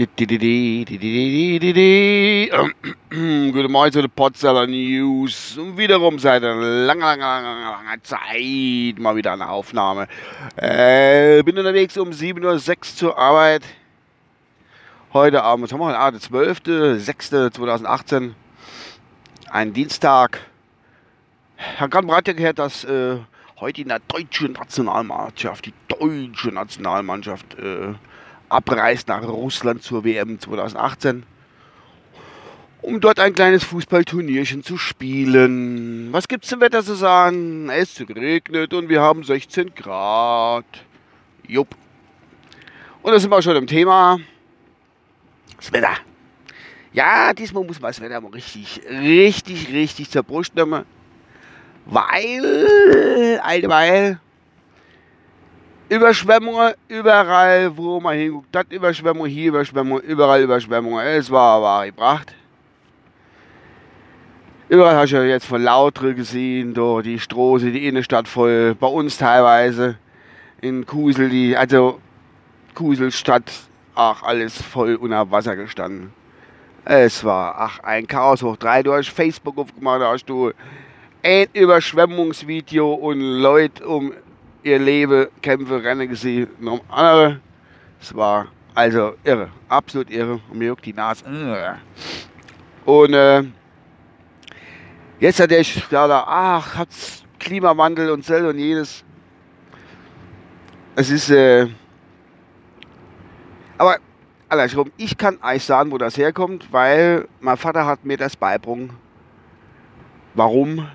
Guten Morgen zu den Potzeller News. Und wiederum seit einer langen, langen, langen, langen Zeit mal wieder eine Aufnahme. Äh, bin unterwegs um 7.06 Uhr zur Arbeit. Heute Abend, was haben wir heute? Ah, der 12.06.2018. Ein Dienstag. Herr Grant hat ja gehört, dass äh, heute in der deutschen Nationalmannschaft, die deutsche Nationalmannschaft, äh, abreist nach Russland zur WM 2018, um dort ein kleines Fußballturnierchen zu spielen. Was gibt's zum Wetter zu sagen? Es regnet und wir haben 16 Grad. Jupp. Und da sind wir schon im Thema. Das Wetter. Ja, diesmal muss man das Wetter mal richtig, richtig, richtig zur Brust nehmen. Weil, alte Weil, Überschwemmungen überall, wo man hinguckt. Das Überschwemmung, hier Überschwemmung, überall Überschwemmungen. Es war war gebracht. Überall hast du ja jetzt von Lautre gesehen, da die Straße, die Innenstadt voll. Bei uns teilweise in Kusel, die, also Kuselstadt, ach, alles voll unter Wasser gestanden. Es war, ach, ein Chaos hoch drei. Du hast Facebook aufgemacht, da hast du ein Überschwemmungsvideo und Leute um ihr Leben Kämpfe, Rennen gesehen. Noch andere. Es war also irre, absolut irre. Und mir juckt die Nase. Und äh, jetzt hat ich da, ach, hat's Klimawandel und Zell und jedes. Es ist, äh, aber andersrum, ich kann euch sagen, wo das herkommt, weil mein Vater hat mir das beigebracht. Warum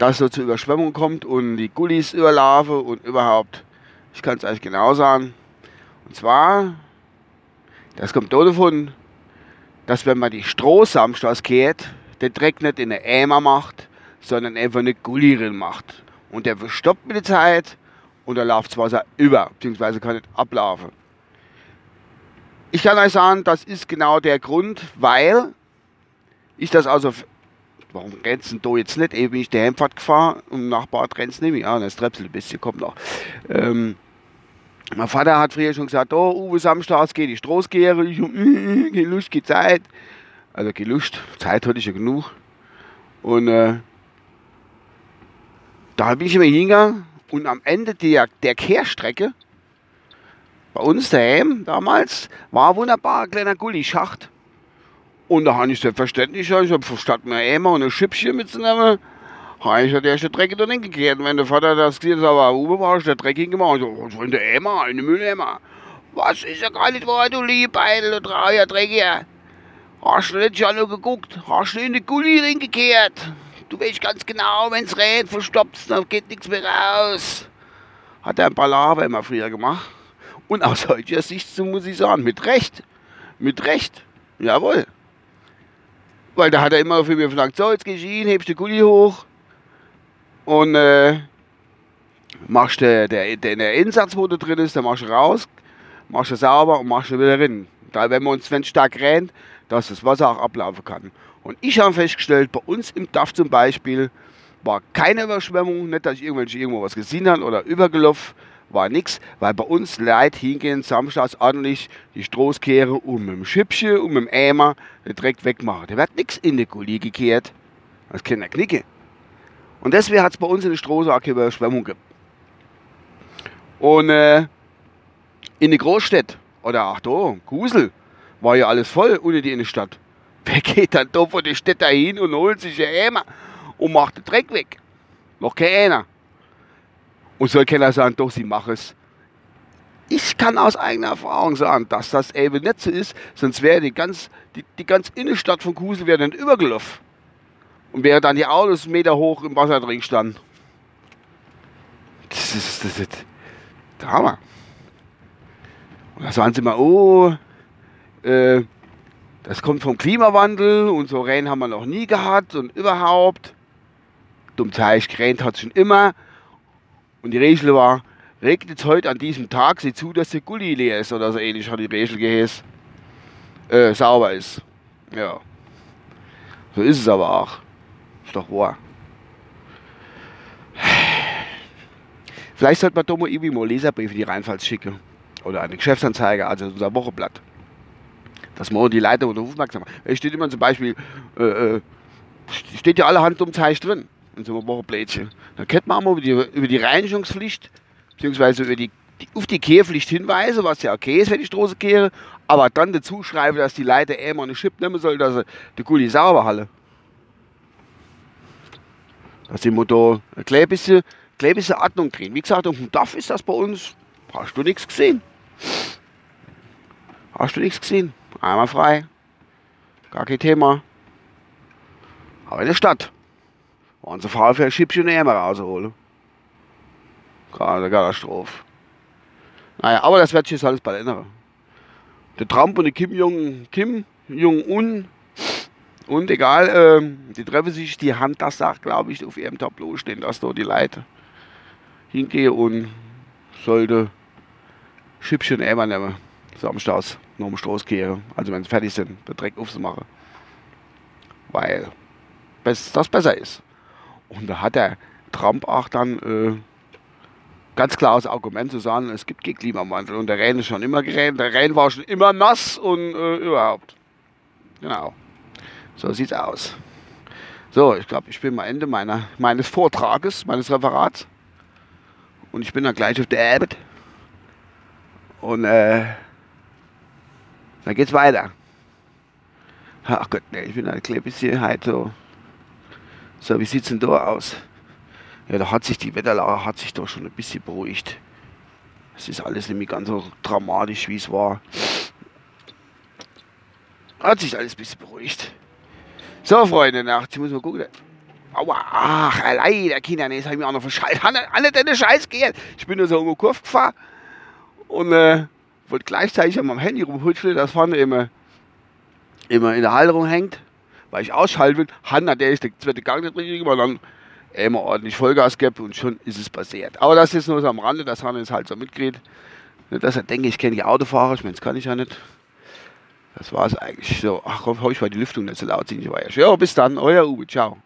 dass es so zur Überschwemmung kommt und die Gullis überlaufen und überhaupt. Ich kann es euch genau sagen. Und zwar, das kommt davon, dass wenn man die Strohsamsters kehrt, den Dreck nicht in eine Eimer macht, sondern einfach eine Gulli drin macht. Und der verstoppt mit der Zeit und da läuft das Wasser über, beziehungsweise kann nicht ablaufen. Ich kann euch sagen, das ist genau der Grund, weil ich das also warum rennst du jetzt nicht? Eben bin ich die Heimfahrt gefahren und nach Bad rennst nicht mehr. Ja, das ein bisschen kommt noch. Ähm, mein Vater hat früher schon gesagt, oh, Uwe Samstags geht die Straßgehre. Ich hab, äh, keine Lust, keine Zeit. Also keine Lust, Zeit hatte ich ja genug. Und äh, da bin ich immer hingegangen und am Ende der, der Kehrstrecke, bei uns daheim damals, war ein wunderbarer kleiner Gullischacht. Und da habe ich selbstverständlich, ich habe statt einer Eimer und ein Schippchen mitzunehmen, habe ich den ersten Dreck da hingekehrt. Und wenn der Vater das gesehen hat, aber Uwe war ich der Dreck hingemacht. Ich so, was soll der Eimer, eine Mülleimer? Was ist ja gar nicht wahr, du Liebeitel, du trauer Dreckiger? Hast du nicht schon nur geguckt? Hast du in die Gulli hingekehrt? Du weißt ganz genau, wenn's rennt, verstopft's, dann geht nichts mehr raus. Hat er ein paar Lava immer früher gemacht. Und aus heutiger Sicht, so muss ich sagen, mit Recht. Mit Recht. Jawohl. Weil da hat er immer für mich verlangt, so, jetzt gehst du hin, hebst den Gulli hoch und äh, machst der, der, der, der Insatz, wo da drin ist, dann machst du raus, machst du sauber und machst du wieder rein. Da, wenn man uns, wenn es stark rennt, dass das Wasser auch ablaufen kann. Und ich habe festgestellt, bei uns im DAF zum Beispiel war keine Überschwemmung, nicht, dass ich irgendwelche irgendwo was gesehen habe oder übergelaufen war nichts, weil bei uns Leute hingehen samstags ordentlich die Stroßkehre und mit dem Schippchen und mit dem Eimer Dreck wegmachen. Da wird nichts in die Gully gekehrt. Das kann der knicke. Und deswegen hat es bei uns in der keine Überschwemmung gegeben. Und äh, in der Großstadt, oder ach da, Kusel, war ja alles voll unter die Innenstadt. Wer geht dann da von der Stadt dahin und holt sich einen Eimer und macht den Dreck weg? Noch keiner. Und soll keiner sagen, doch, sie machen es. Ich kann aus eigener Erfahrung sagen, dass das eben nicht so ist, sonst wäre die ganz, die, die ganz Innenstadt von Kusel wäre dann übergelaufen. Und wäre dann die Autos Meter hoch im Wasser drin standen. Das ist, das ist der Hammer. Und da sagen sie mal, oh, äh, das kommt vom Klimawandel und so Rennen haben wir noch nie gehabt und überhaupt. Dumm Zeich, gerannt hat schon immer. Und die Regel war, regnet es heute an diesem Tag, sieh zu, dass der Gulli leer ist oder so ähnlich hat die Regel geheißen. Äh, sauber ist. Ja. So ist es aber auch. Ist doch wahr. Vielleicht sollte man Domo irgendwie mal Leserbriefe die Rheinpfalz schicken. Oder eine Geschäftsanzeige, also unser Wochenblatt. dass man die Leute unter aufmerksam macht. Es steht immer zum Beispiel, äh, äh, steht ja allerhand um Zeich drin in so einem Wochenblättchen. Dann kennt man auch mal über die, über die Reinigungspflicht, beziehungsweise über die, die, auf die Kehrpflicht hinweise, was ja okay ist, wenn die Straße kehre, aber dann dazu schreibe, dass die Leute immer eine Chip nehmen sollen, dass sie die Gulli sauber halten. Dass die Motto ein klein bisschen, klein bisschen Ordnung kriegen. Wie gesagt, auf dem Dach ist das bei uns, hast du nichts gesehen. Hast du nichts gesehen. Einmal frei. Gar kein Thema. Aber in der Stadt faul für ein Schippchen Ämer rausholen. Katastrophe. Naja, aber das wird sich jetzt alles bald ändern. Der Trump und der Kim Jong Kim Jong Un und egal, ähm, die treffen sich, die Hand, das sagt, glaube ich, auf ihrem Tableau stehen, dass da die Leute hingehen und sollte Schippchen Ämer nehmen. Samstags noch um Straße gehen. Also wenn sie fertig sind, den Dreck aufzumachen. Weil das besser ist. Und da hat der Trump auch dann äh, ganz klares Argument zu sagen, es gibt keinen Klimawandel. Und der Rhein ist schon immer gerannt, der Rhein war schon immer nass und äh, überhaupt. Genau. So sieht's aus. So, ich glaube, ich bin am Ende meiner, meines Vortrages, meines Referats. Und ich bin dann gleich auf der Arbeit. Und äh, dann geht's weiter. Ach Gott, nee, ich bin ein klein bisschen halt so. So, wie sieht's denn da aus? Ja, da hat sich die Wetterlage hat sich doch schon ein bisschen beruhigt. Es ist alles mehr ganz so dramatisch, wie es war. Hat sich alles ein bisschen beruhigt. So, Freunde, nach, jetzt muss man gucken. Aua, ach, allein, der Kinder, nee, jetzt habe ich mir auch noch verscheißt. Hanne, deine Scheiß gehen. Ich bin nur so um die Kurve gefahren und äh, wollte gleichzeitig an meinem Handy rumhutscheln, das vorne immer, immer in der Halterung hängt, weil ich ausschalten will. Hanna, der ist der zweite Gang nicht richtig, aber dann immer ordentlich Vollgas gibt und schon ist es passiert. Aber das ist nur so am Rande, dass Hanna es halt so mitkriegt. Nicht, dass er denkt, ich kenne die Autofahrer, ich meine, das kann ich ja nicht. Das war es eigentlich so. Ach, hoffe ich, war die Lüftung nicht so laut. Ich war ja. Ja, bis dann, euer Uwe, ciao.